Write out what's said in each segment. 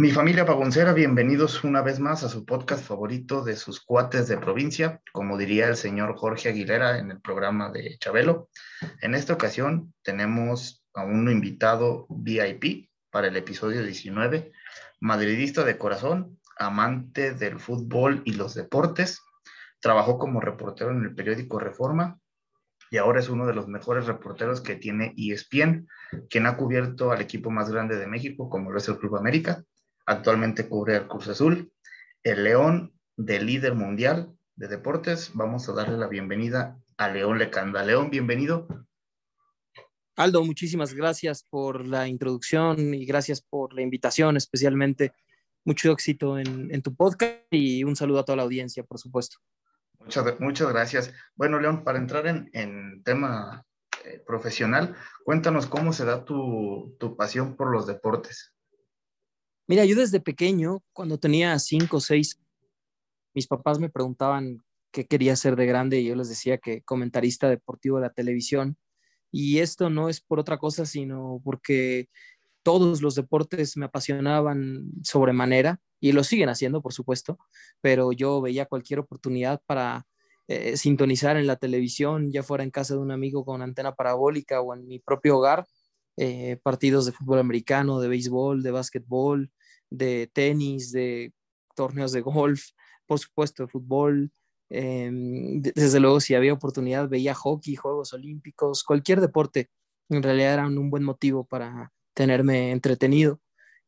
Mi familia pagoncera, bienvenidos una vez más a su podcast favorito de sus cuates de provincia, como diría el señor Jorge Aguilera en el programa de Chabelo. En esta ocasión tenemos a un invitado VIP para el episodio 19, madridista de corazón, amante del fútbol y los deportes, trabajó como reportero en el periódico Reforma y ahora es uno de los mejores reporteros que tiene ESPN, quien ha cubierto al equipo más grande de México, como lo es el Club América, Actualmente cubre el Cruz Azul, el León de líder mundial de deportes. Vamos a darle la bienvenida a León Lecanda. León, bienvenido. Aldo, muchísimas gracias por la introducción y gracias por la invitación, especialmente. Mucho éxito en, tu podcast y un saludo a toda la audiencia, por supuesto. Muchas, muchas gracias. Bueno, León, para entrar en, tema eh, profesional, cuéntanos cómo se da tu, tu pasión por los deportes. Mira, yo desde pequeño, cuando tenía cinco o seis, mis papás me preguntaban qué quería ser de grande y yo les decía que comentarista deportivo de la televisión. Y esto no es por otra cosa, sino porque todos los deportes me apasionaban sobremanera y lo siguen haciendo, por supuesto, pero yo veía cualquier oportunidad para eh, sintonizar en la televisión, ya fuera en casa de un amigo con antena parabólica o en mi propio hogar, eh, partidos de fútbol americano, de béisbol, de básquetbol, de tenis, de torneos de golf, por supuesto, de fútbol. Em, desde luego, si había oportunidad, veía hockey, Juegos Olímpicos, cualquier deporte. En realidad eran un buen motivo para tenerme entretenido.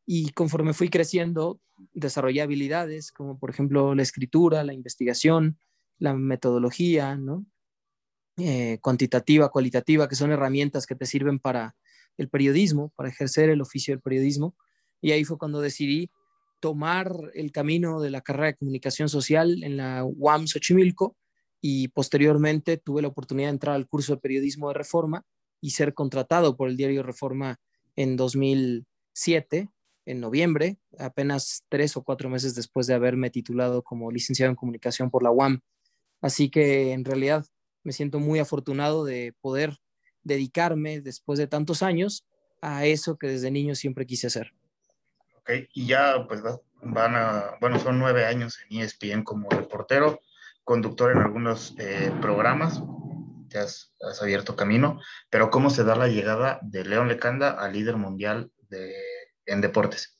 Y conforme fui creciendo, desarrollé habilidades como, por ejemplo, la escritura, la investigación, la metodología, ¿no? Eh, cuantitativa, cualitativa, que son herramientas que te sirven para el periodismo, para ejercer el oficio del periodismo. Y ahí fue cuando decidí tomar el camino de la carrera de comunicación social en la UAM Xochimilco y posteriormente tuve la oportunidad de entrar al curso de periodismo de Reforma y ser contratado por el diario Reforma en 2007, en noviembre, apenas tres o cuatro meses después de haberme titulado como licenciado en comunicación por la UAM. Así que en realidad me siento muy afortunado de poder dedicarme después de tantos años a eso que desde niño siempre quise hacer. Y ya pues van a, bueno, son nueve años en ESPN como reportero, conductor en algunos eh, programas, ya has, abierto camino, pero ¿cómo se da la llegada de León Lecanda al líder mundial de, en deportes?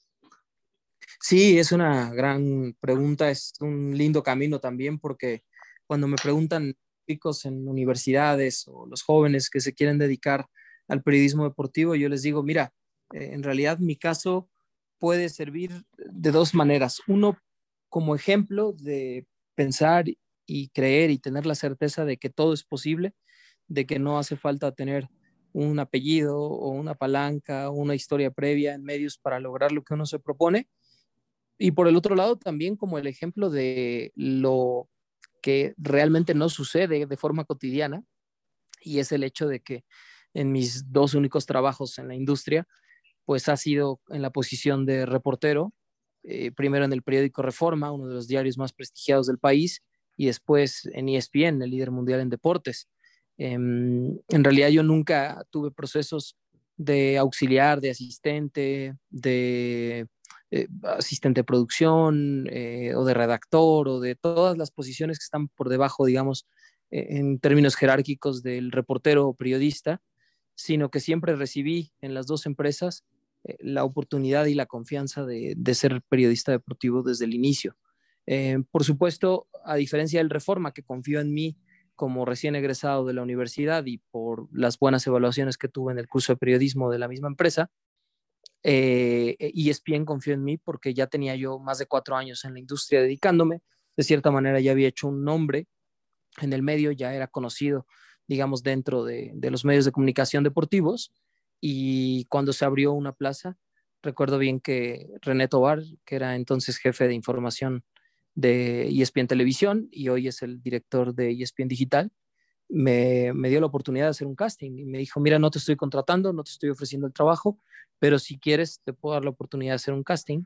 Sí, es una gran pregunta, es un lindo camino también porque cuando me preguntan chicos en universidades o los jóvenes que se quieren dedicar al periodismo deportivo, yo les digo, mira, eh, en realidad mi caso puede servir de dos maneras. Uno, como ejemplo de pensar y creer y tener la certeza de que todo es posible, de que no hace falta tener un apellido o una palanca una historia previa en medios para lograr lo que uno se propone. Y por el otro lado, también como el ejemplo de lo que realmente no sucede de forma cotidiana, y es el hecho de que en mis dos únicos trabajos en la industria, pues ha sido en la posición de reportero, eh, primero en el periódico Reforma, uno de los diarios más prestigiados del país, y después en ESPN, el líder mundial en deportes. Em, en realidad yo nunca tuve procesos de auxiliar, de asistente, de eh, asistente de producción eh, o de redactor o de todas las posiciones que están por debajo, digamos, en términos jerárquicos del reportero o periodista sino que siempre recibí en las dos empresas eh, la oportunidad y la confianza de, ser periodista deportivo desde el inicio. Eh, por supuesto, a diferencia del Reforma, que confió en mí como recién egresado de la universidad y por las buenas evaluaciones que tuve en el curso de periodismo de la misma empresa, eh, ESPN confió en mí porque ya tenía yo más de cuatro años en la industria dedicándome. De cierta manera ya había hecho un nombre en el medio, ya era conocido digamos, dentro de, los medios de comunicación deportivos. y cuando se abrió una plaza, recuerdo bien que René Tobar, que era entonces jefe de información de ESPN Televisión y hoy es el director de ESPN Digital, me, dio la oportunidad de hacer un casting y me dijo, mira, no te estoy contratando, no te estoy ofreciendo el trabajo, pero si quieres, te puedo dar la oportunidad de hacer un casting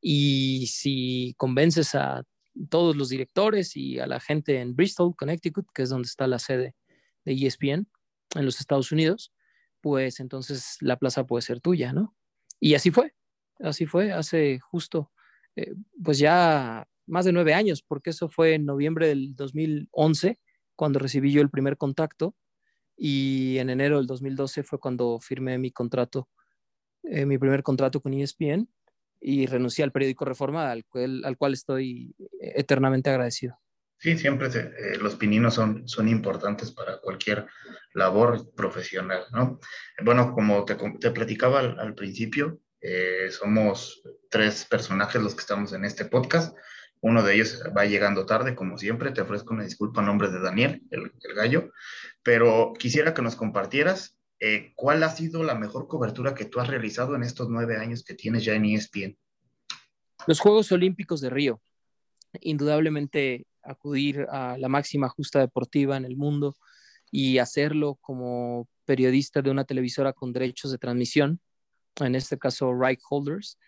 y si convences a todos los directores y a la gente en Bristol, Connecticut, que es donde está la sede de ESPN en los Estados Unidos, pues entonces la plaza puede ser tuya, ¿no? Y así fue, así fue, hace justo, eh, pues ya más de nueve años, porque eso fue en noviembre del 2011 cuando recibí yo el primer contacto y en enero del 2012 fue cuando firmé mi contrato, eh, mi primer contrato con ESPN y renuncié al periódico Reforma, al cual, al cual estoy eternamente agradecido. Sí, siempre eh, los pininos son, son importantes para cualquier labor profesional, ¿no? Bueno, como te, te platicaba al, principio, eh, somos tres personajes los que estamos en este podcast. Uno de ellos va llegando tarde, como siempre. Te ofrezco una disculpa en nombre de Daniel, el, gallo. Pero quisiera que nos compartieras eh, cuál ha sido la mejor cobertura que tú has realizado en estos nueve años que tienes ya en ESPN. Los Juegos Olímpicos de Río. Indudablemente acudir a la máxima justa deportiva en el mundo y hacerlo como periodista de una televisora con derechos de transmisión, en este caso Right Holders,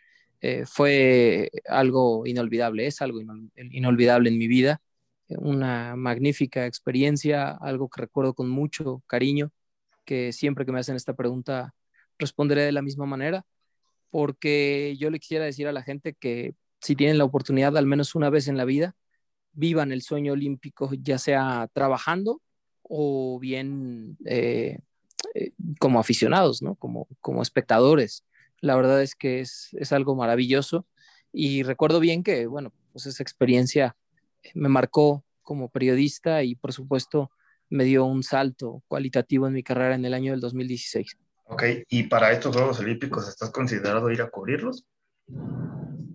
eh, fue algo inolvidable, es algo inolvidable en mi vida, una magnífica experiencia, algo que recuerdo con mucho cariño, que siempre que me hacen esta pregunta responderé de la misma manera, porque yo le quisiera decir a la gente que si tienen la oportunidad al menos una vez en la vida, vivan el sueño olímpico, ya sea trabajando o bien eh, eh, como aficionados, ¿no? Como, como espectadores. La verdad es que es, algo maravilloso y recuerdo bien que, bueno, pues esa experiencia me marcó como periodista y por supuesto me dio un salto cualitativo en mi carrera en el año del 2016. Ok, ¿y para estos Juegos Olímpicos estás considerado ir a cubrirlos?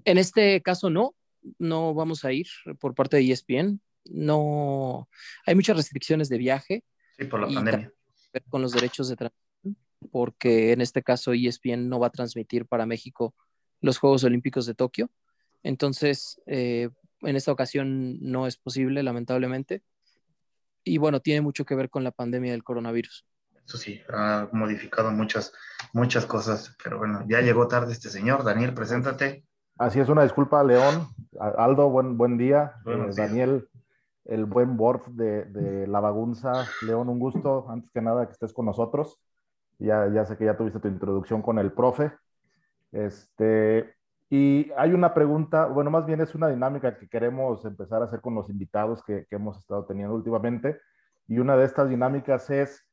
En este caso no, no vamos a ir por parte de ESPN. No, hay muchas restricciones de viaje. Sí, por la pandemia. Con los derechos de transmisión porque en este caso ESPN no va a transmitir para México los Juegos Olímpicos de Tokio. Entonces, eh, en esta ocasión no es posible, lamentablemente. Y bueno, tiene mucho que ver con la pandemia del coronavirus. Eso sí, ha modificado muchas, muchas cosas, pero bueno, ya llegó tarde este señor. Daniel, preséntate. Así es, una disculpa, León. Aldo, buen, buen día. Eh, Daniel, el buen board de, de La Bagunza. León, un gusto, antes que nada, que estés con nosotros. Ya, ya sé que ya tuviste tu introducción con el profe. Este, y hay una pregunta, bueno, más bien es una dinámica que queremos empezar a hacer con los invitados que, que hemos estado teniendo últimamente. Y una de estas dinámicas es,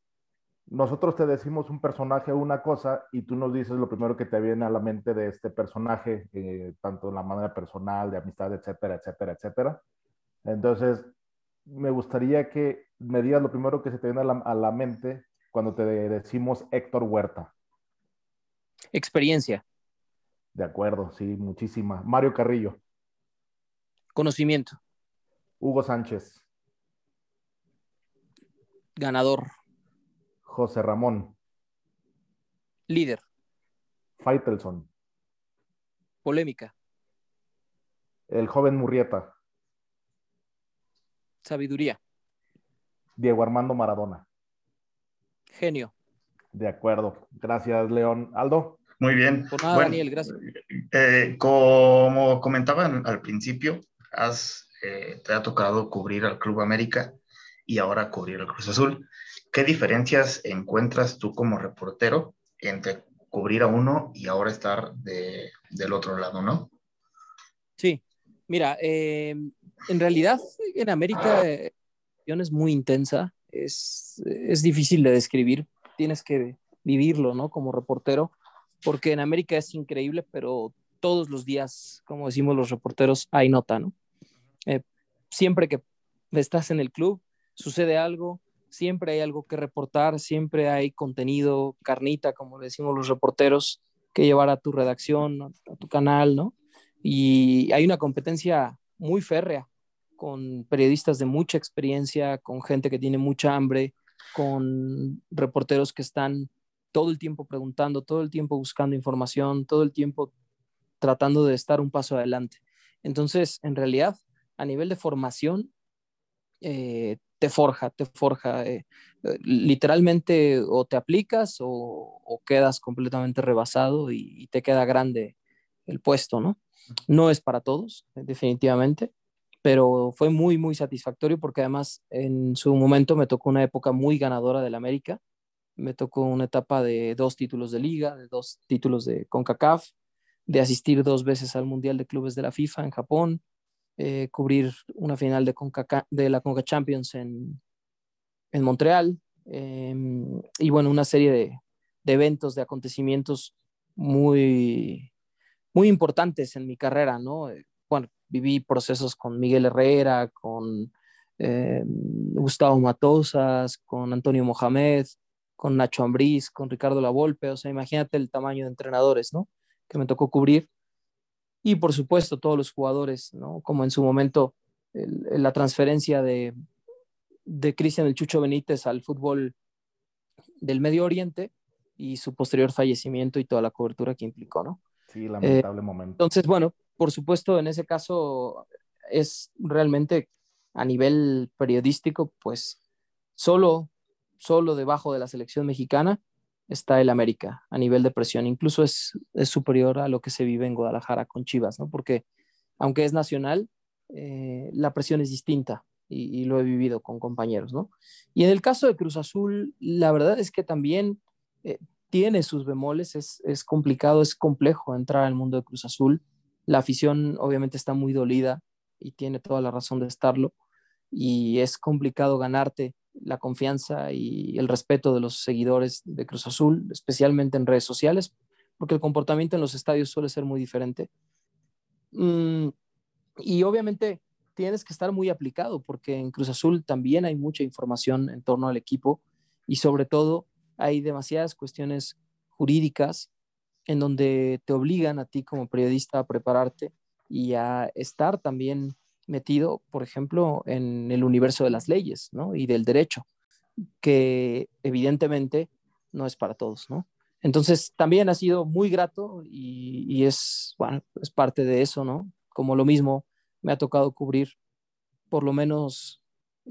nosotros te decimos un personaje o una cosa y tú nos dices lo primero que te viene a la mente de este personaje, eh, tanto en la manera personal, de amistad, etcétera, etcétera, etcétera. Entonces, me gustaría que me digas lo primero que se te viene a la, a la mente cuando te decimos Héctor Huerta? Experiencia. De acuerdo, sí, muchísima. Mario Carrillo. Conocimiento. Hugo Sánchez. Ganador. José Ramón. Líder. Faitelson. Polémica. El joven Murrieta. Sabiduría. Diego Armando Maradona. Genio. De acuerdo. Gracias, León. Aldo. Muy bien. Por nada, Daniel, gracias. Eh, como comentaban al principio, has, eh, te ha tocado cubrir al Club América y ahora cubrir al Cruz Azul. ¿Qué diferencias encuentras tú como reportero entre cubrir a uno y ahora estar de, del otro lado, no? Sí, mira, eh, en realidad en América es muy intensa es, difícil de describir, tienes que vivirlo, ¿no? Como reportero, porque en América es increíble, pero todos los días, como decimos los reporteros, hay nota, ¿no? Eh, siempre que estás en el club, sucede algo, siempre hay algo que reportar, siempre hay contenido, carnita, como decimos los reporteros, que llevar a tu redacción, a tu canal, ¿no? Y hay una competencia muy férrea con periodistas de mucha experiencia, con gente que tiene mucha hambre, con reporteros que están todo el tiempo preguntando, todo el tiempo buscando información, todo el tiempo tratando de estar un paso adelante. Entonces, en realidad, a nivel de formación, eh, te forja, te forja. Eh, eh, literalmente o te aplicas o, quedas completamente rebasado y, te queda grande el puesto, ¿no? No es para todos, definitivamente, pero fue muy, muy satisfactorio porque además en su momento me tocó una época muy ganadora del América. Me tocó una etapa de dos títulos de liga, de dos títulos de CONCACAF, de asistir dos veces al Mundial de Clubes de la FIFA en Japón, eh, cubrir una final de, de la Conca Champions en, en Montreal em, y bueno, una serie de, de, eventos, de acontecimientos muy, muy importantes en mi carrera, ¿no? Eh, bueno, viví procesos con Miguel Herrera, con em, Gustavo Matosas, con Antonio Mohamed, con Nacho Ambriz, con Ricardo Lavolpe, o sea, imagínate el tamaño de entrenadores, ¿no? Que me tocó cubrir y por supuesto todos los jugadores, ¿no? Como en su momento la transferencia de, de Cristian el Chucho Benítez al fútbol del Medio Oriente y su posterior fallecimiento y toda la cobertura que implicó, ¿no? Sí, lamentable eh, momento. Entonces, bueno, por supuesto, en ese caso es realmente a nivel periodístico, pues solo, solo debajo de la selección mexicana está el América a nivel de presión. Incluso es, superior a lo que se vive en Guadalajara con Chivas, ¿no? Porque aunque es nacional, eh, la presión es distinta y, lo he vivido con compañeros, ¿no? Y en el caso de Cruz Azul, la verdad es que también eh, tiene sus bemoles, es, es complicado, es complejo entrar al mundo de Cruz Azul. La afición obviamente está muy dolida y tiene toda la razón de estarlo y es complicado ganarte la confianza y el respeto de los seguidores de Cruz Azul, especialmente en redes sociales, porque el comportamiento en los estadios suele ser muy diferente. Mm, y obviamente tienes que estar muy aplicado, porque en Cruz Azul también hay mucha información en torno al equipo y sobre todo hay demasiadas cuestiones jurídicas en donde te obligan a ti como periodista a prepararte y a estar también metido, por ejemplo, en el universo de las leyes ¿no? y del derecho, que evidentemente no es para todos, ¿no? Entonces, también ha sido muy grato y, es, bueno, es parte de eso, ¿no? Como lo mismo, me ha tocado cubrir por lo menos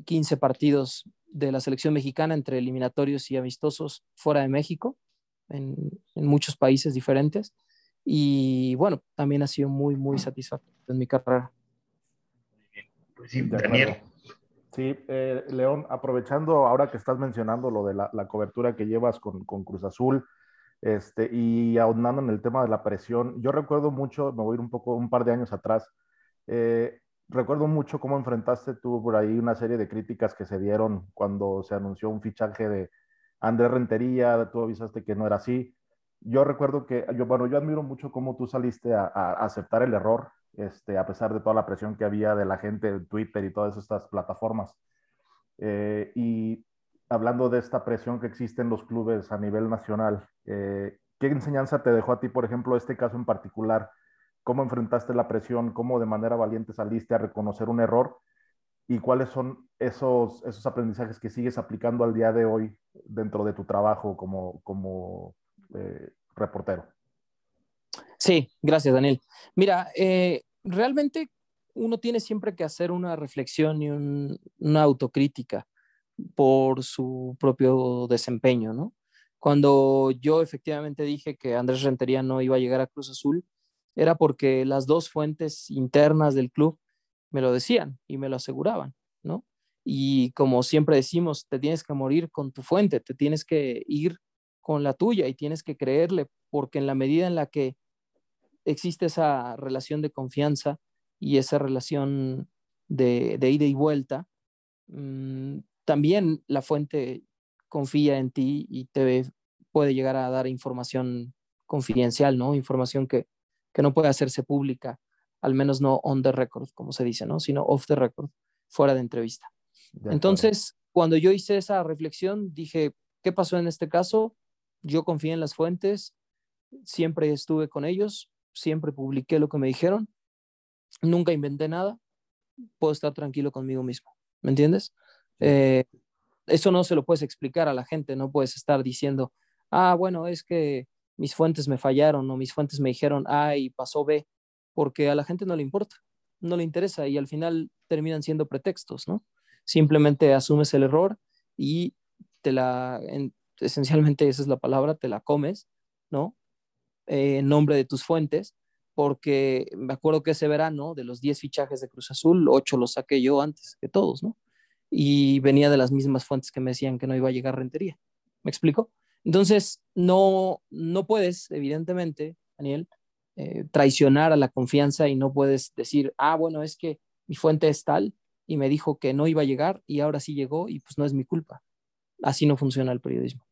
15 partidos de la selección mexicana entre eliminatorios y amistosos fuera de México, en, en muchos países diferentes. Y bueno, también ha sido muy, muy satisfactorio en mi carrera. Pues sí, Daniel. Sí, eh, León, aprovechando ahora que estás mencionando lo de la, cobertura que llevas con, Cruz Azul este, y ahondando en el tema de la presión, yo recuerdo mucho, me voy a ir un poco, un par de años atrás, eh, recuerdo mucho cómo enfrentaste tú por ahí una serie de críticas que se dieron cuando se anunció un fichaje de Andrés Rentería, tú avisaste que no era así. Yo recuerdo que, yo, bueno, yo admiro mucho cómo tú saliste a aceptar el error, este, a pesar de toda la presión que había de la gente en Twitter y todas estas plataformas. Eh, y hablando de esta presión que existe en los clubes a nivel nacional, eh, ¿qué enseñanza te dejó a ti, por ejemplo, este caso en particular? ¿Cómo enfrentaste la presión? ¿Cómo de manera valiente saliste a reconocer un error? ¿Y cuáles son esos, esos aprendizajes que sigues aplicando al día de hoy dentro de tu trabajo como, como eh, reportero? Sí, gracias, Daniel. Mira, eh, realmente uno tiene siempre que hacer una reflexión y una autocrítica por su propio desempeño, ¿no? Cuando yo efectivamente dije que Andrés Rentería no iba a llegar a Cruz Azul, era porque las dos fuentes internas del club me lo decían y me lo aseguraban, ¿no? Y como siempre decimos, te tienes que morir con tu fuente, te tienes que ir con la tuya y tienes que creerle, porque en la medida en la que existe esa relación de confianza y esa relación de, ida y vuelta, mm, también la fuente confía en ti y te puede llegar a dar información confidencial, ¿no? Información que, no puede hacerse pública, al menos no on the record, como se dice, ¿no? Sino off the record, fuera de entrevista. Entonces, cuando yo hice esa reflexión, dije, ¿qué pasó en este caso? Yo confié en las fuentes, siempre estuve con ellos, siempre publiqué lo que me dijeron, nunca inventé nada, puedo estar tranquilo conmigo mismo, ¿me entiendes? Eh, eso no se lo puedes explicar a la gente, no puedes estar diciendo, ah, bueno, es que mis fuentes me fallaron o mis fuentes me dijeron A y pasó B, porque a la gente no le importa, no le interesa y al final terminan siendo pretextos, ¿no? Simplemente asumes el error y te la, esencialmente esa es la palabra, te la comes, ¿no? Eh, nombre de tus fuentes, porque me acuerdo que ese verano, de los 10 fichajes de Cruz Azul, 8 los saqué yo antes que todos, ¿no? Y venía de las mismas fuentes que me decían que no iba a llegar rentería. ¿Me explico? Entonces, no, no puedes, evidentemente, Daniel, eh, traicionar a la confianza y no puedes decir, ah, bueno, es que mi fuente es tal y me dijo que no iba a llegar y ahora sí llegó y pues no es mi culpa. Así no funciona el periodismo.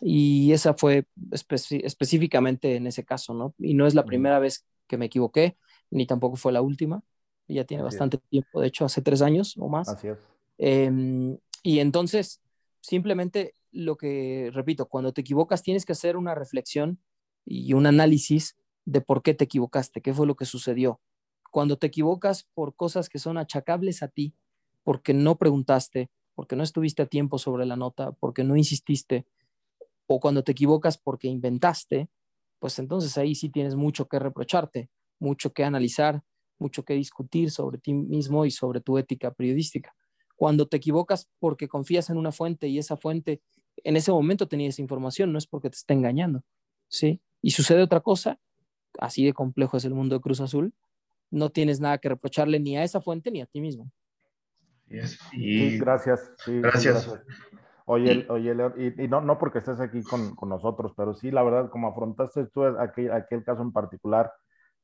Y esa fue específicamente en ese caso, ¿no? Y no es la primera vez que me equivoqué, ni tampoco fue la última. Ya tiene bastante tiempo, de hecho, hace tres años o más. Así es. Em, y entonces, simplemente lo que, repito, cuando te equivocas tienes que hacer una reflexión y un análisis de por qué te equivocaste, qué fue lo que sucedió. Cuando te equivocas por cosas que son achacables a ti, porque no preguntaste, porque no estuviste a tiempo sobre la nota, porque no insististe, o cuando te equivocas porque inventaste, pues entonces ahí sí tienes mucho que reprocharte, mucho que analizar, mucho que discutir sobre ti mismo y sobre tu ética periodística. Cuando te equivocas porque confías en una fuente y esa fuente en ese momento tenía esa información, no es porque te esté engañando, ¿sí? Y sucede otra cosa, así de complejo es el mundo de Cruz Azul, no tienes nada que reprocharle ni a esa fuente ni a ti mismo. Sí, gracias. gracias. Oye, oye León, y, no, no porque estés aquí con, con, nosotros, pero sí, la verdad, como afrontaste tú aquel, aquel caso en particular,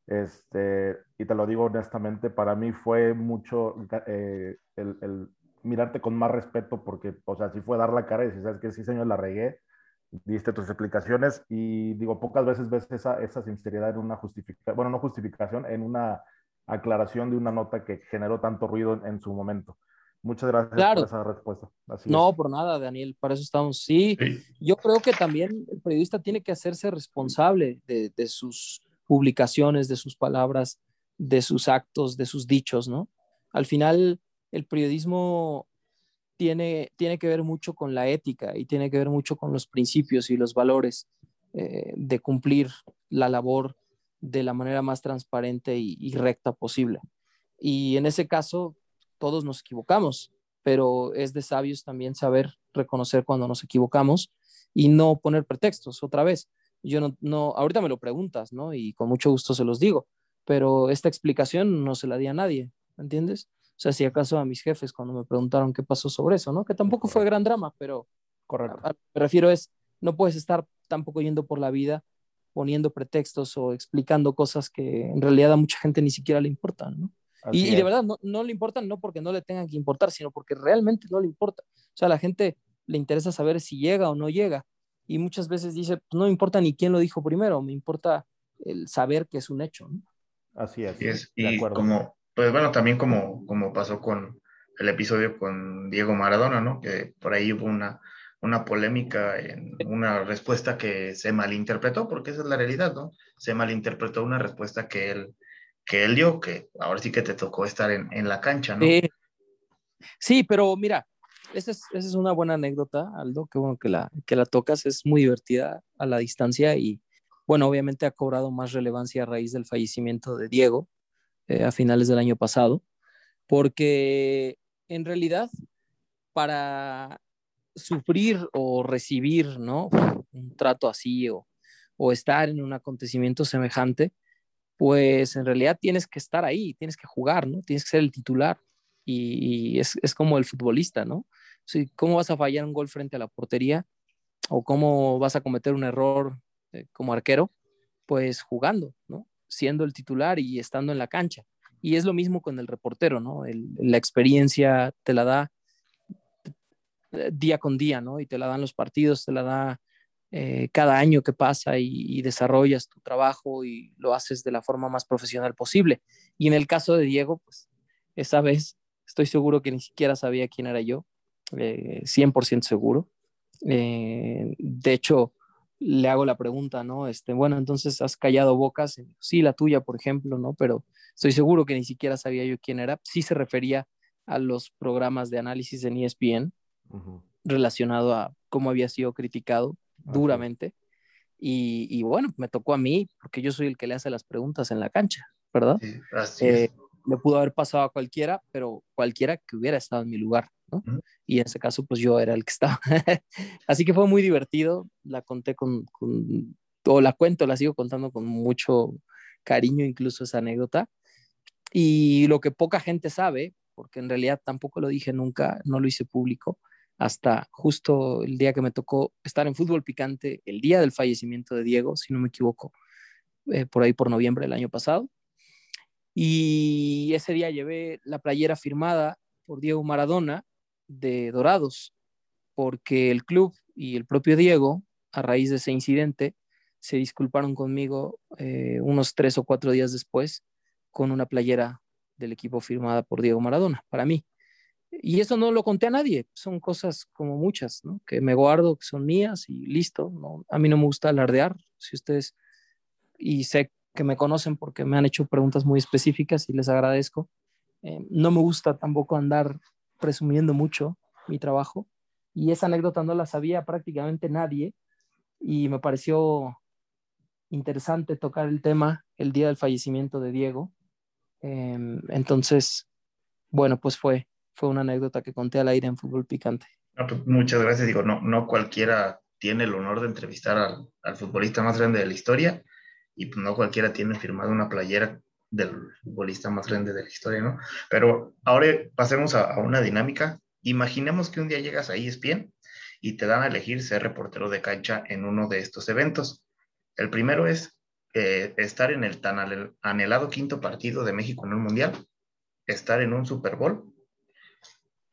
este, y te lo digo honestamente, para mí fue mucho eh, el, el, mirarte con más respeto porque, o sea, sí fue dar la cara y decir, sabes que sí, señor, la regué, diste tus explicaciones y digo, pocas veces ves esa, esa sinceridad en una justificación, bueno, no justificación, en una aclaración de una nota que generó tanto ruido en, su momento. Muchas gracias por esa respuesta. no, por nada, Daniel, para eso estamos. Sí, yo creo que también el periodista tiene que hacerse responsable de, de sus publicaciones, de sus palabras, de sus actos, de sus dichos, ¿no? Al final, el periodismo tiene, tiene que ver mucho con la ética y tiene que ver mucho con los principios y los valores eh, de cumplir la labor de la manera más transparente y, recta posible. Y en ese caso, todos nos equivocamos, pero es de sabios también saber reconocer cuando nos equivocamos y no poner pretextos otra vez. Yo no, no, ahorita me lo preguntas, ¿no? Y con mucho gusto se los digo, pero esta explicación no se la di a nadie, ¿entiendes? O sea, si acaso a mis jefes cuando me preguntaron qué pasó sobre eso, ¿no? Que tampoco fue gran drama, pero Correcto. me refiero es, no puedes estar tampoco yendo por la vida poniendo pretextos o explicando cosas que en realidad a mucha gente ni siquiera le importan, ¿no? Y, y, de verdad no, no, le importan no porque no le tengan que importar, sino porque realmente no le importa. O sea, a la gente le interesa saber si llega o no llega. Y muchas veces dice, pues no me importa ni quién lo dijo primero, me importa el saber que es un hecho. ¿no? Así es. Y, es, y como, pues bueno, también como, como pasó con el episodio con Diego Maradona, ¿no? Que por ahí hubo una, una polémica en una respuesta que se malinterpretó, porque esa es la realidad, ¿no? Se malinterpretó una respuesta que él, que él que ahora sí que te tocó estar en, en la cancha, ¿no? sí, pero mira, esa es, esa es, una buena anécdota, Aldo, que bueno que la, que la tocas, es muy divertida a la distancia y, bueno, obviamente ha cobrado más relevancia a raíz del fallecimiento de Diego, eh, a finales del año pasado, porque en realidad para sufrir o recibir ¿no? un trato así o, o estar en un acontecimiento semejante, pues en realidad tienes que estar ahí, tienes que jugar, ¿no? Tienes que ser el titular y, es, es, como el futbolista, ¿no? ¿Cómo vas a fallar un gol frente a la portería o cómo vas a cometer un error eh, como arquero? Pues jugando, ¿no? siendo el titular y estando en la cancha. Y es lo mismo con el reportero, ¿no? la experiencia te la da eh, día con día, ¿no? Y te la dan los partidos, te la da eh, cada año que pasa y, desarrollas tu trabajo y lo haces de la forma más profesional posible. Y en el caso de Diego, pues esa vez estoy seguro que ni siquiera sabía quién era yo, 100% eh, seguro. de hecho, le hago la pregunta, ¿no? Este, bueno, entonces has callado bocas, sí, la tuya, por ejemplo, ¿no? Pero estoy seguro que ni siquiera sabía yo quién era. Sí se refería a los programas de análisis en ESPN relacionado a cómo había sido criticado duramente. Y, bueno, me tocó a mí, porque yo soy el que le hace las preguntas en la cancha, ¿verdad? Sí, así eh, Le pudo haber pasado a cualquiera, pero cualquiera que hubiera estado en mi lugar, ¿no? Y en ese caso, pues yo era el que estaba. así que fue muy divertido, la conté con, con, o la cuento, la sigo contando con mucho cariño, incluso esa anécdota. Y lo que poca gente sabe, porque en realidad tampoco lo dije nunca, no lo hice público, hasta justo el día que me tocó estar en fútbol picante, el día del fallecimiento de Diego, si no me equivoco, eh, por ahí por noviembre del año pasado. Y ese día llevé la playera firmada por Diego Maradona de Dorados, porque el club y el propio Diego, a raíz de ese incidente, se disculparon conmigo eh, unos tres o cuatro días después con una playera del equipo firmada por Diego Maradona, para mí. Y eso no lo conté a nadie, son cosas como muchas. Que me guardo, que son mías y listo, ¿no? A mí no me gusta alardear, si ustedes, y sé que me conocen porque me han hecho preguntas muy específicas y les agradezco. Eh, no me gusta tampoco andar presumiendo mucho mi trabajo y esa anécdota no la sabía prácticamente nadie y me pareció interesante tocar el tema el día del fallecimiento de Diego. Em, entonces, bueno, pues fue, fue una anécdota que conté al aire en Fútbol Picante. Pues, muchas gracias. Digo, no, no cualquiera tiene el honor de entrevistar al, al, futbolista más grande de la historia y pues, no cualquiera tiene firmado una playera del futbolista más grande de la historia, ¿no? Pero ahora pasemos a, a una dinámica. Imaginemos que un día llegas a ESPN y te dan a elegir ser reportero de cancha en uno de estos eventos. El primero es eh, estar en el tan anhelado quinto partido de México en un mundial, estar en un Super Bowl,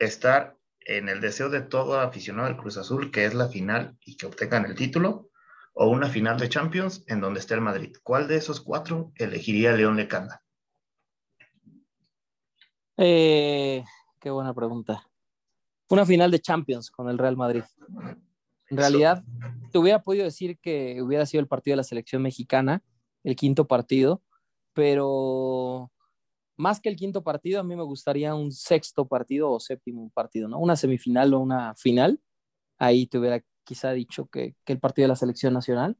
estar en el deseo de todo aficionado del Cruz Azul, que es la final y que obtengan el título, o una final de Champions en donde esté el Madrid. ¿Cuál de esos cuatro elegiría León Lecanda? Eh, qué buena pregunta. Una final de Champions con el Real Madrid. En realidad, te hubiera podido decir que hubiera sido el partido de la selección mexicana, el quinto partido, pero más que el quinto partido, a mí me gustaría un sexto partido o séptimo partido, ¿no? Una semifinal o una final. Ahí te hubiera quizá dicho que, que el partido de la selección nacional,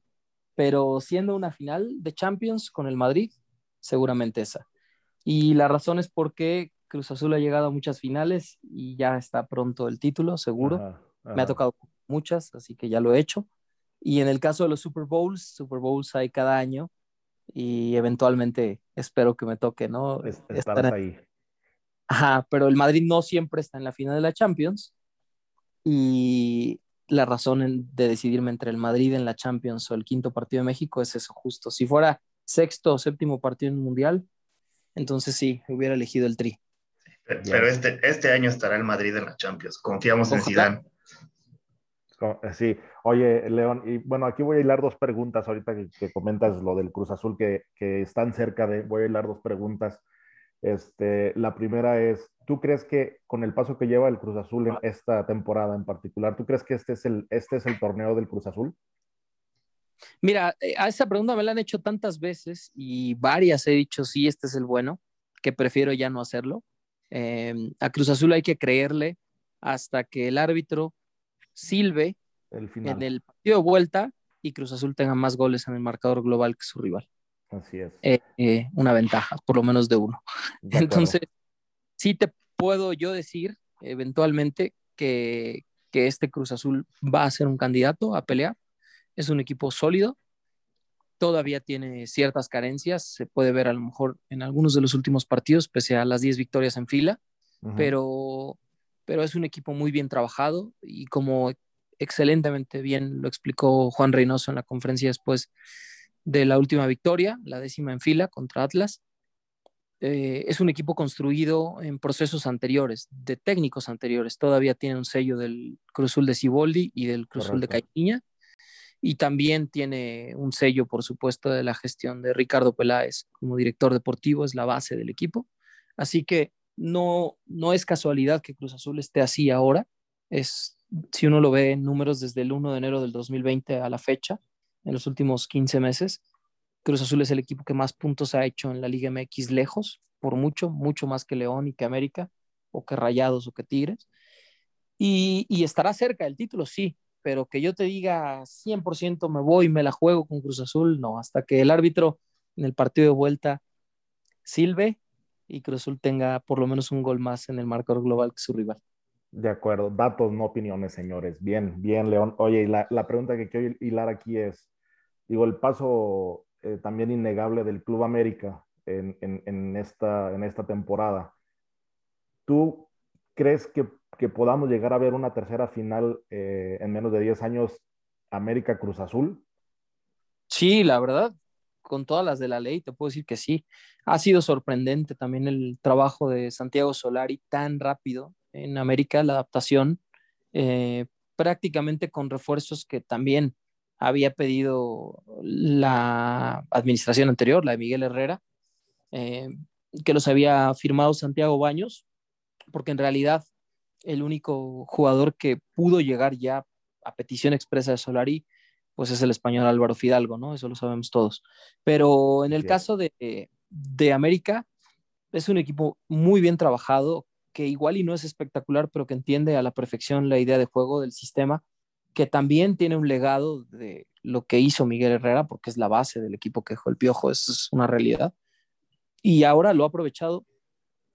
pero siendo una final de Champions con el Madrid, seguramente esa. Y la razón es porque Cruz Azul ha llegado a muchas finales y ya está pronto el título, seguro. Me ha tocado muchas, así que ya lo he hecho. Y en el caso de los Super Bowls, Super Bowls hay cada año y eventualmente espero que me toque, ¿no? Estar ahí. Ajá, pero el Madrid no siempre está en la final de la Champions y la razón de decidirme entre el Madrid en la Champions o el quinto partido de México es eso justo. Si fuera sexto o séptimo partido en el Mundial, entonces sí, hubiera elegido el Tri. Pero este, este año estará el Madrid en la Champions. Confiamos en Zidane. Sí, oye, León, y bueno, aquí voy a hilar dos preguntas ahorita que, comentas lo del Cruz Azul, que, que, están cerca de, voy a hilar dos preguntas. Este, la primera es, ¿tú crees que con el paso que lleva el Cruz Azul en esta temporada en particular, ¿tú crees que este es el, este es el torneo del Cruz Azul? Mira, eh, a esa pregunta me la han hecho tantas veces y varias he dicho, sí, este es el bueno, que prefiero ya no hacerlo. Em, a Cruz Azul hay que creerle hasta que el árbitro silbe en el partido de vuelta y Cruz Azul tenga más goles en el marcador global que su rival. Así es. Eh, eh, una ventaja, por lo menos de uno. Entonces, sí te puedo yo decir eventualmente que, que este Cruz Azul va a ser un candidato a pelear. Es un equipo sólido, todavía tiene ciertas carencias, se puede ver a lo mejor en algunos de los últimos partidos, pese a las 10 victorias en fila, pero pero es un equipo muy bien trabajado y como excelentemente bien lo explicó Juan Reynoso en la conferencia después de la última victoria, la décima en fila contra Atlas. Eh, es un equipo construido en procesos anteriores, de técnicos anteriores. Todavía tiene un sello del Cruzul de Ciboldi y del Cruzul de Caipiña. Y también tiene un sello, por supuesto, de la gestión de Ricardo Peláez como director deportivo, es la base del equipo. Así que no, no es casualidad que Cruz Azul esté así ahora. Es, si uno lo ve en números desde el 1 de enero del 2020 a la fecha, en los últimos 15 meses, Cruz Azul es el equipo que más puntos ha hecho en la Liga MX lejos, por mucho, mucho más que León y que América, o que Rayados o que Tigres. Y, estará cerca del título, sí, pero que yo te diga 100% me voy, me la juego con Cruz Azul, no, hasta que el árbitro en el partido de vuelta silbe y Cruz Azul tenga por lo menos un gol más en el marcador global que su rival. De acuerdo, datos, no opiniones, señores. Bien, bien, León. Oye, la, la pregunta que quiero hilar aquí es, digo, el paso eh, también innegable del Club América en, en, esta, en esta temporada. ¿Tú crees que, que, podamos llegar a ver una tercera final eh, en menos de 10 años América Cruz Azul? Sí, la verdad, con todas las de la ley, te puedo decir que sí. Ha sido sorprendente también el trabajo de Santiago Solari tan rápido en América, la adaptación, eh, prácticamente con refuerzos que también había pedido la administración anterior, la de Miguel Herrera, eh, que los había firmado Santiago Baños, porque en realidad el único jugador que pudo llegar ya a petición expresa de Solari, pues es el español Álvaro Fidalgo, ¿no? Eso lo sabemos todos. Pero en el caso de, de América, es un equipo muy bien trabajado, que igual y no es espectacular, pero que entiende a la perfección la idea de juego del sistema, que también tiene un legado de lo que hizo Miguel Herrera, porque es la base del equipo que dejó el Piojo, eso es una realidad. Y ahora lo ha aprovechado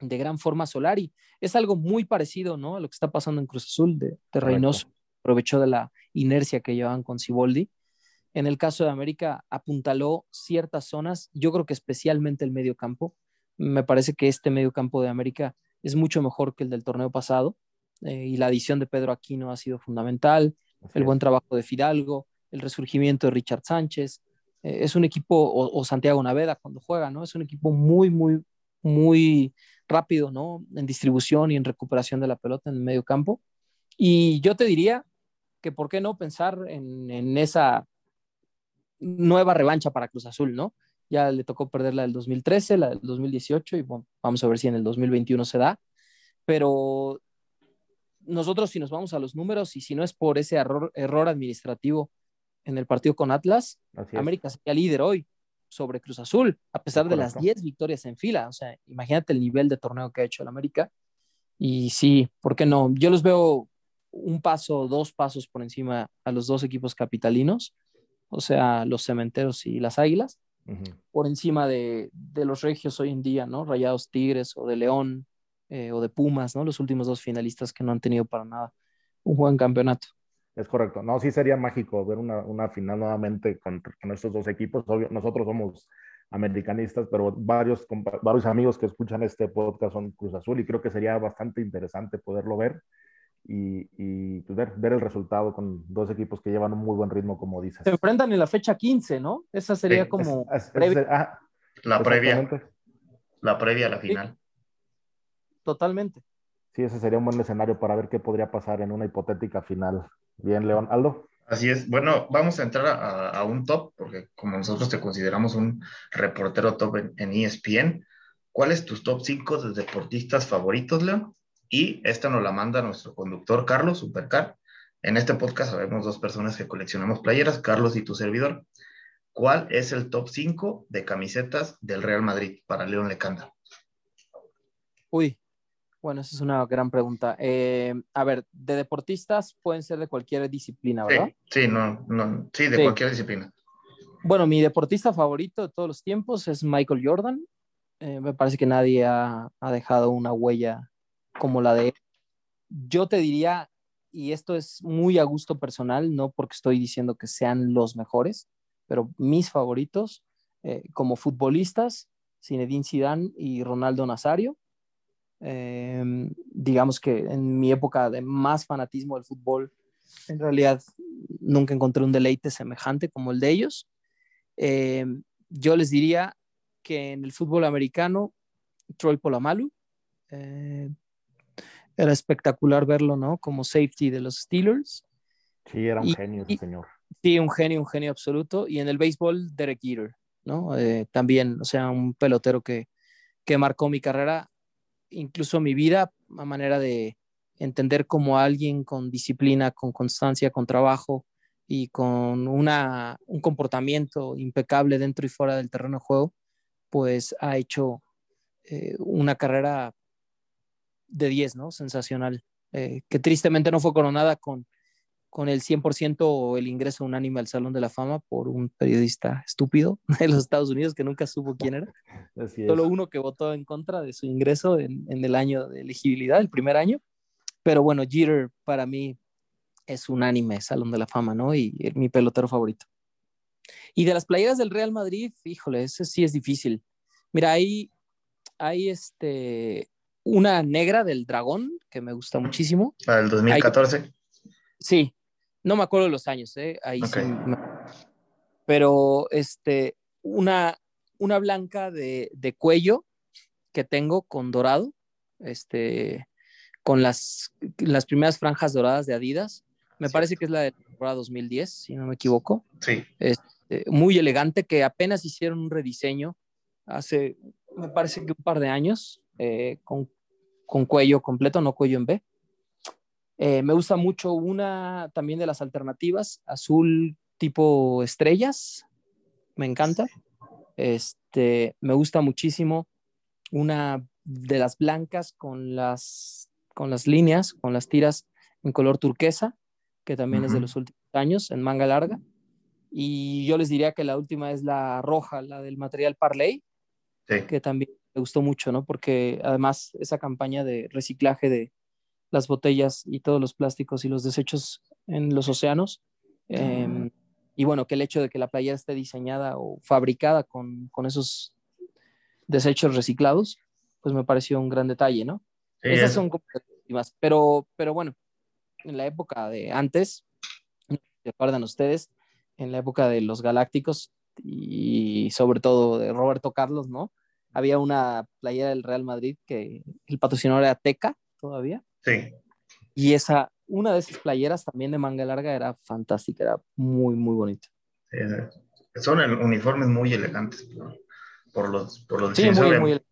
de gran forma Solari. Es algo muy parecido, ¿no? A lo que está pasando en Cruz Azul de, de Reynoso. Aprovechó de la inercia que llevaban con Siboldi. En el caso de América, apuntaló ciertas zonas, yo creo que especialmente el medio campo. Me parece que este medio campo de América es mucho mejor que el del torneo pasado eh, y la adición de Pedro Aquino ha sido fundamental, el buen trabajo de Fidalgo, el resurgimiento de Richard Sánchez. Eh, es un equipo, o, o, Santiago Naveda cuando juega, ¿no? Es un equipo muy, muy, muy rápido, ¿no? En distribución y en recuperación de la pelota en el medio campo. Y yo te diría que, ¿por qué no pensar en, en esa nueva revancha para Cruz Azul, ¿no? Ya le tocó perder la del 2013, la del 2018 y bueno, vamos a ver si en el 2021 se da. Pero nosotros si nos vamos a los números y si no es por ese error, error administrativo en el partido con Atlas, América sería líder hoy sobre Cruz Azul, a pesar de las 10 victorias en fila. O sea, imagínate el nivel de torneo que ha hecho el América. Y sí, ¿por qué no? Yo los veo un paso, dos pasos por encima a los dos equipos capitalinos, o sea, los cementeros y las águilas por encima de, de, los regios hoy en día, ¿no? Rayados Tigres o de León eh, o de Pumas, ¿no? Los últimos dos finalistas que no han tenido para nada un buen campeonato. Es correcto. No, sí sería mágico ver una, una final nuevamente con, con, estos dos equipos. Obvio, nosotros somos americanistas, pero varios, varios amigos que escuchan este podcast son Cruz Azul y creo que sería bastante interesante poderlo ver y, y pues, ver, ver, el resultado con dos equipos que llevan un muy buen ritmo, como dices. Se enfrentan en la fecha 15, ¿no? Esa sería sí, como... Es, es, previa. Ah, la previa. La previa a la final. Sí. Totalmente. Sí, ese sería un buen escenario para ver qué podría pasar en una hipotética final. Bien, León. Aldo. Así es. Bueno, vamos a entrar a, a un top, porque como nosotros te consideramos un reportero top en, en ESPN, ¿cuál es tu top 5 de deportistas favoritos, León? Y esta nos la manda nuestro conductor Carlos Supercar. En este podcast sabemos dos personas que coleccionamos playeras, Carlos y tu servidor. ¿Cuál es el top 5 de camisetas del Real Madrid para León Lecanda? Uy, bueno, esa es una gran pregunta. Eh, a ver, de deportistas pueden ser de cualquier disciplina, ¿verdad? Sí, sí no, no, sí, de sí. cualquier disciplina. Bueno, mi deportista favorito de todos los tiempos es Michael Jordan. Eh, me parece que nadie ha, ha, dejado una huella como la de... Yo te diría, y esto es muy a gusto personal, no porque estoy diciendo que sean los mejores, pero mis favoritos eh, como futbolistas, Zinedine Zidane y Ronaldo Nazario. Eh, digamos que en mi época de más fanatismo del fútbol, en realidad nunca encontré un deleite semejante como el de ellos. Eh, yo les diría que en el fútbol americano, Troy Polamalu, eh, era espectacular verlo, ¿no? Como safety de los Steelers. Sí, era un y, genio ese señor. Sí, un genio, un genio absoluto. Y en el béisbol, Derek Jeter, ¿no? Eh, también, o sea, un pelotero que, que marcó mi carrera, incluso mi vida, a manera de entender como alguien con disciplina, con constancia, con trabajo y con una, un comportamiento impecable dentro y fuera del terreno de juego, pues ha hecho eh, una carrera de 10, ¿no? Sensacional. Eh, que tristemente no fue coronada con con el 100% el ingreso unánime al Salón de la Fama por un periodista estúpido de los Estados Unidos que nunca supo quién era. Solo uno que votó en contra de su ingreso en, en, el año de elegibilidad, el primer año. Pero bueno, Jeter para mí es unánime Salón de la Fama, ¿no? Y, mi pelotero favorito. Y de las playeras del Real Madrid, híjole, eso sí es difícil. Mira, hay, hay este, una negra del dragón que me gusta muchísimo. ¿Para el 2014? sí, no me acuerdo de los años, ¿eh? Ahí sí. Pero este, una, una blanca de, de, cuello que tengo con dorado, este, con las, las primeras franjas doradas de Adidas. Me parece que es la de la temporada 2010, si no me equivoco. Sí. Este, muy elegante, que apenas hicieron un rediseño hace, me parece que un par de años, eh, con, con cuello completo, no cuello en B. Eh, me gusta mucho una también de las alternativas, azul tipo estrellas, me encanta. Este, me gusta muchísimo una de las blancas con las, con las líneas, con las tiras en color turquesa, que también es de los últimos años, en manga larga. Y yo les diría que la última es la roja, la del material Parley, que también me gustó mucho, ¿no? Porque además esa campaña de reciclaje de, las botellas y todos los plásticos y los desechos en los océanos. Em, y bueno, que el hecho de que la playa esté diseñada o fabricada con, con esos desechos reciclados, pues me pareció un gran detalle, ¿no? Esas son competitivas, pero, pero bueno, en la época de antes, ¿se acuerdan ustedes? En la época de los Galácticos y sobre todo de Roberto Carlos, ¿no? Había una playera del Real Madrid que el patrocinador era Teca todavía. Sí. Y esa, una de esas playeras también de manga larga era fantástica, era muy, muy bonita. son uniformes muy elegantes por, los, por los sí, muy, muy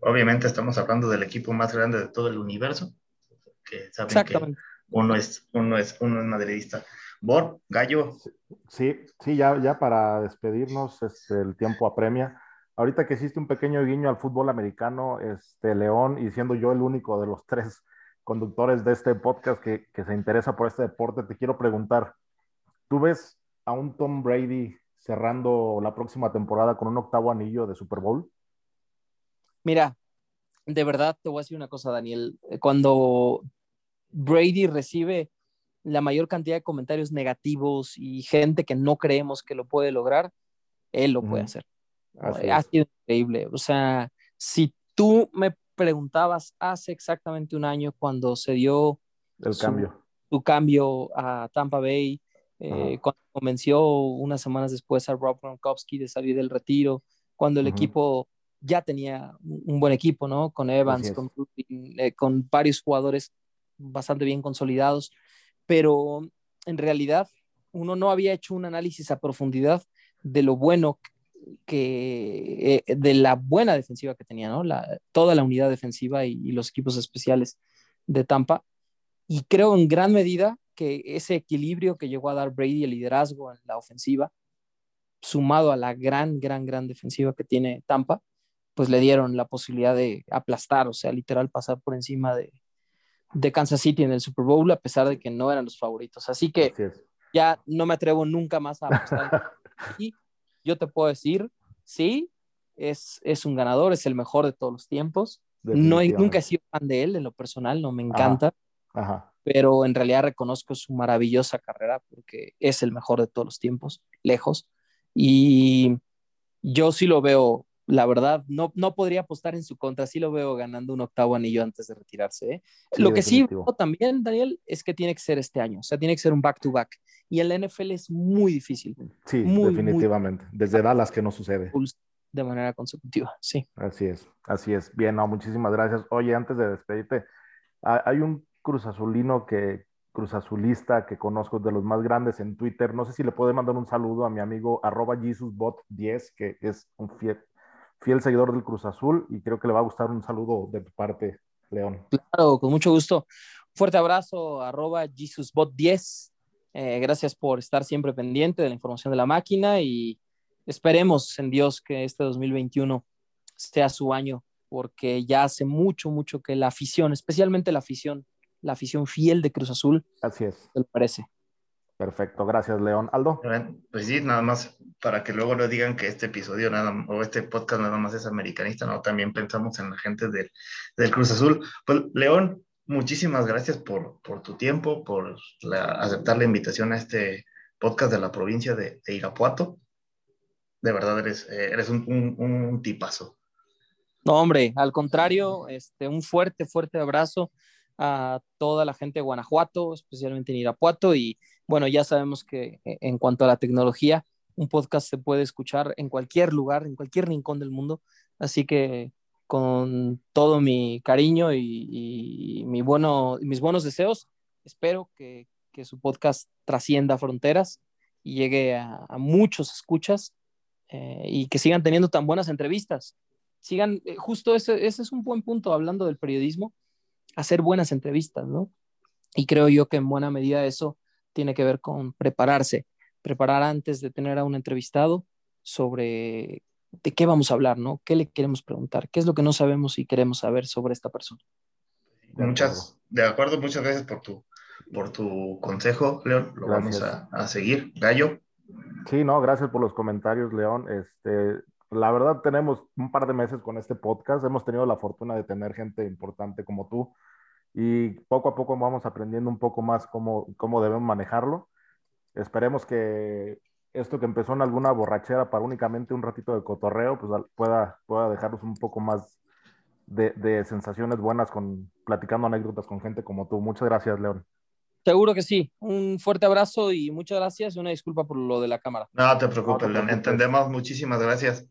Obviamente estamos hablando del equipo más grande de todo el universo, que saben Exactamente. que uno es, uno es, uno es madridista. Bor, Gallo. Sí, sí, ya, ya para despedirnos, es el tiempo apremia. Ahorita que hiciste un pequeño guiño al fútbol americano, este León, y siendo yo el único de los tres conductores de este podcast que, que, se interesa por este deporte, te quiero preguntar, ¿tú ves a un Tom Brady cerrando la próxima temporada con un octavo anillo de Super Bowl? Mira, de verdad te voy a decir una cosa, Daniel. Cuando Brady recibe la mayor cantidad de comentarios negativos y gente que no creemos que lo puede lograr, él lo puede hacer. Ha sido increíble. O sea, si tú me preguntabas hace exactamente un año cuando se dio el cambio. Su cambio a Tampa Bay, eh, cuando convenció unas semanas después a Rob Gronkowski de salir del retiro, cuando el equipo ya tenía un buen equipo, ¿no? Con Evans, con, eh, con varios jugadores bastante bien consolidados, pero en realidad uno no había hecho un análisis a profundidad de lo bueno que eh, de la buena defensiva que tenía, ¿no? La, toda la unidad defensiva y, los equipos especiales de Tampa. Y creo en gran medida que ese equilibrio que llegó a dar Brady, el liderazgo en la ofensiva, sumado a la gran, gran, gran defensiva que tiene Tampa, pues le dieron la posibilidad de aplastar, o sea, literal pasar por encima de, de Kansas City en el Super Bowl, a pesar de que no eran los favoritos. Así que ya no me atrevo nunca más a apostar. y yo te puedo decir, sí, es, es un ganador, es el mejor de todos los tiempos. No, nunca he sido fan de él en lo personal, no me encanta. Pero en realidad reconozco su maravillosa carrera porque es el mejor de todos los tiempos, lejos. Y yo sí lo veo la verdad, no, no podría apostar en su contra. Sí lo veo ganando un octavo anillo antes de retirarse. ¿eh? lo que sí veo también, Daniel, es que tiene que ser este año. O sea, tiene que ser un back-to-back. Y en la NFL es muy difícil. Sí, definitivamente. Desde Dallas que no sucede. De manera consecutiva, sí. Así es, así es. Bien, no, muchísimas gracias. Oye, antes de despedirte, hay un Cruz Azulino que, Cruz Azulista que conozco de los más grandes en Twitter. No sé si le puede mandar un saludo a mi amigo arroba JesusBot10, que es un fiel, fiel seguidor del Cruz Azul y creo que le va a gustar un saludo de tu parte, León. Claro, con mucho gusto. Fuerte abrazo, arroba JesusBot10. Eh, gracias por estar siempre pendiente de la información de la máquina y esperemos en Dios que este 2021 sea su año, porque ya hace mucho, mucho que la afición, especialmente la afición, la afición fiel de Cruz Azul, Así es. se lo parece. Perfecto, gracias León. Aldo. Pues sí, nada más para que luego no digan que este episodio nada o este podcast nada más es americanista, no, también pensamos en la gente del, del Cruz Azul. Pues León, muchísimas gracias por, por tu tiempo, por aceptar la invitación a este podcast de la provincia de, Irapuato. De verdad eres, eh, eres un, un, un, tipazo. No, hombre, al contrario, este, un fuerte, fuerte abrazo a toda la gente de Guanajuato, especialmente en Irapuato. Y bueno, ya sabemos que eh, en cuanto a la tecnología, un podcast se puede escuchar en cualquier lugar, en cualquier rincón del mundo. Así que con todo mi cariño y, mi bueno, mis buenos deseos, espero que, su podcast trascienda fronteras y llegue a, muchos escuchas eh, y que sigan teniendo tan buenas entrevistas. Sigan, eh, justo ese, ese es un buen punto hablando del periodismo, hacer buenas entrevistas, ¿no? Y creo yo que en buena medida eso tiene que ver con prepararse, preparar antes de tener a un entrevistado sobre de qué vamos a hablar, ¿no? ¿Qué le queremos preguntar? ¿Qué es lo que no sabemos y queremos saber sobre esta persona? Muchas, de acuerdo, muchas gracias por tu, por tu consejo, León. Lo vamos a, a, seguir. Gallo. Sí, no, gracias por los comentarios, León. Este, la verdad tenemos un par de meses con este podcast. Hemos tenido la fortuna de tener gente importante como tú y poco a poco vamos aprendiendo un poco más cómo, cómo debemos manejarlo. Esperemos que esto que empezó en alguna borrachera para únicamente un ratito de cotorreo, pues pueda, pueda dejarnos un poco más de, de sensaciones buenas con platicando anécdotas con gente como tú. Muchas gracias, León. Seguro que sí. Un fuerte abrazo y muchas gracias. Una disculpa por lo de la cámara. No te preocupes, León. Entendemos. Muchísimas gracias.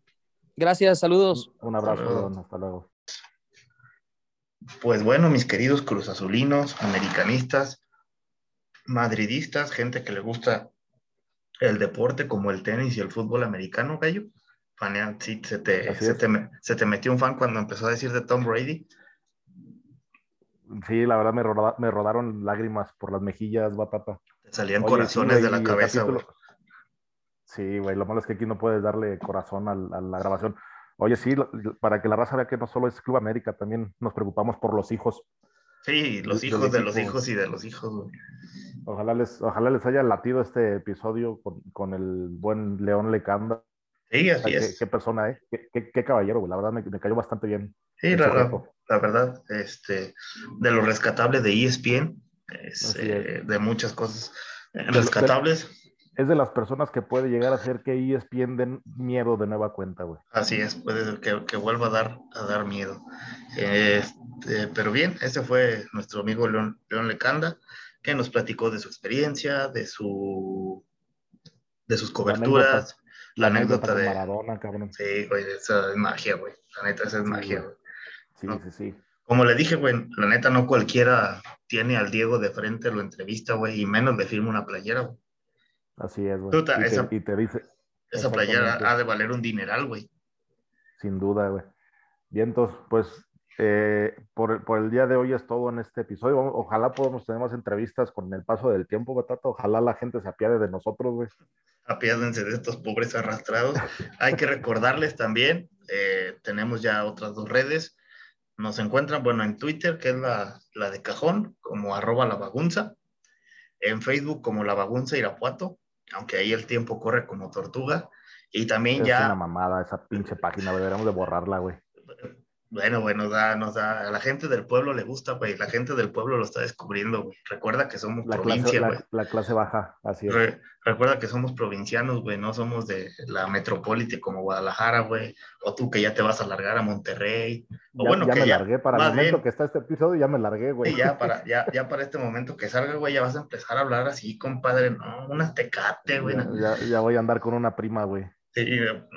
Gracias, saludos. Un abrazo, hasta luego. Pues bueno, mis queridos cruzazulinos, americanistas, madridistas, gente que le gusta el deporte como el tenis y el fútbol americano, Gallo. sí, se te, se te, metió un fan cuando empezó a decir de Tom Brady. Sí, la verdad me, rodaron lágrimas por las mejillas, batata. Te salían corazones de la cabeza, güey. Sí, güey, lo malo es que aquí no puedes darle corazón a, la grabación. Oye, sí, para que la raza vea que no solo es Club América, también nos preocupamos por los hijos. Sí, los hijos de, los hijos y de los hijos, güey. Ojalá les, ojalá les haya latido este episodio con, el buen León Lecanda. Sí, así es. Qué, persona, ¿eh? Qué, caballero, güey. La verdad me, cayó bastante bien. Sí, la, la, verdad, este, de lo rescatable de ESPN, eh, de muchas cosas rescatables es de las personas que puede llegar a hacer que ESPN den miedo de nueva cuenta, güey. Así es, puede ser que, vuelva a dar, a dar miedo. Este, pero bien, ese fue nuestro amigo León, León, Lecanda, que nos platicó de su experiencia, de su de sus coberturas, la anécdota, de Maradona, cabrón. Sí, güey, esa es magia, güey. La neta, esa es magia, güey. Sí, sí, sí. Como le dije, güey, la neta no cualquiera tiene al Diego de frente, lo entrevista, güey, y menos le firma una playera, güey. Así es, güey. y, esa, te, dice. Esa playera ha de valer un dineral, güey. Sin duda, güey. Bien, entonces, pues eh, por, por, el día de hoy es todo en este episodio. Ojalá podamos tener más entrevistas con el paso del tiempo, Batata. Ojalá la gente se apiade de nosotros, güey. Apiádense de estos pobres arrastrados. Hay que recordarles también, eh, tenemos ya otras dos redes. Nos encuentran, bueno, en Twitter, que es la, la de cajón, como arroba la bagunza. En Facebook, como la bagunza Irapuato aunque ahí el tiempo corre como tortuga. Y también ya... Es una mamada esa pinche página, deberíamos de borrarla, güey. Bueno, bueno, da, nos da, a la gente del pueblo le gusta, güey, la gente del pueblo lo está descubriendo, güey. Recuerda que somos provincia, güey. La, clase baja, así es. recuerda que somos provincianos, güey, no somos de la metrópoli como Guadalajara, güey, o tú que ya te vas a largar a Monterrey. O ya, bueno, ya que me largué para el momento que está este episodio, ya me largué, güey. ya para, ya, ya para este momento que salga, güey, ya vas a empezar a hablar así, compadre, no, una tecate, güey. Ya, ya voy a andar con una prima, güey. Sí,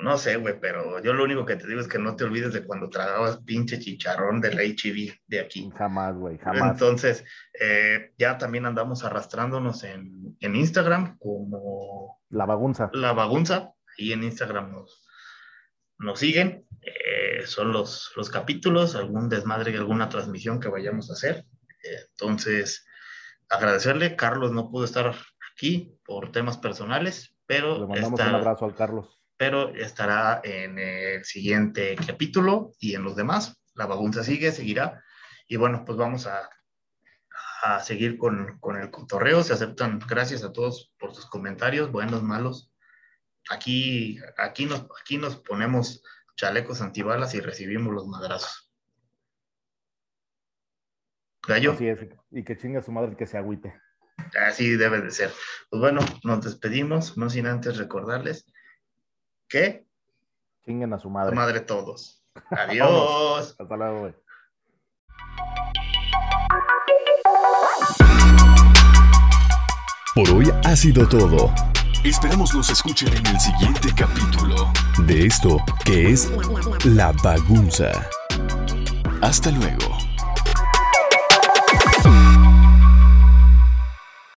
no sé, güey, pero yo lo único que te digo es que no te olvides de cuando tragabas pinche chicharrón del HIV de aquí. Jamás, güey, jamás. Entonces, eh, ya también andamos arrastrándonos en, en, Instagram como... La Bagunza. La Bagunza, ahí en Instagram nos, nos siguen. Eh, son los, los capítulos, algún desmadre, alguna transmisión que vayamos a hacer. entonces, agradecerle. Carlos no pudo estar aquí por temas personales, pero... Le mandamos un abrazo al Carlos pero estará en el siguiente capítulo y en los demás. La bagunza sigue, seguirá. Y bueno, pues vamos a, a seguir con, con, el cotorreo. Se aceptan, gracias a todos por sus comentarios, buenos, malos. Aquí, aquí, nos, aquí nos ponemos chalecos antibalas y recibimos los madrazos. Gallo. Así es, y que chinga su madre que se agüite. Así debe de ser. Pues bueno, nos despedimos, no sin antes recordarles que chinguen a su madre. A madre todos. Adiós. Hasta luego, güey. Por hoy ha sido todo. Esperamos nos escuchen en el siguiente capítulo de esto que es La Bagunza. Hasta luego.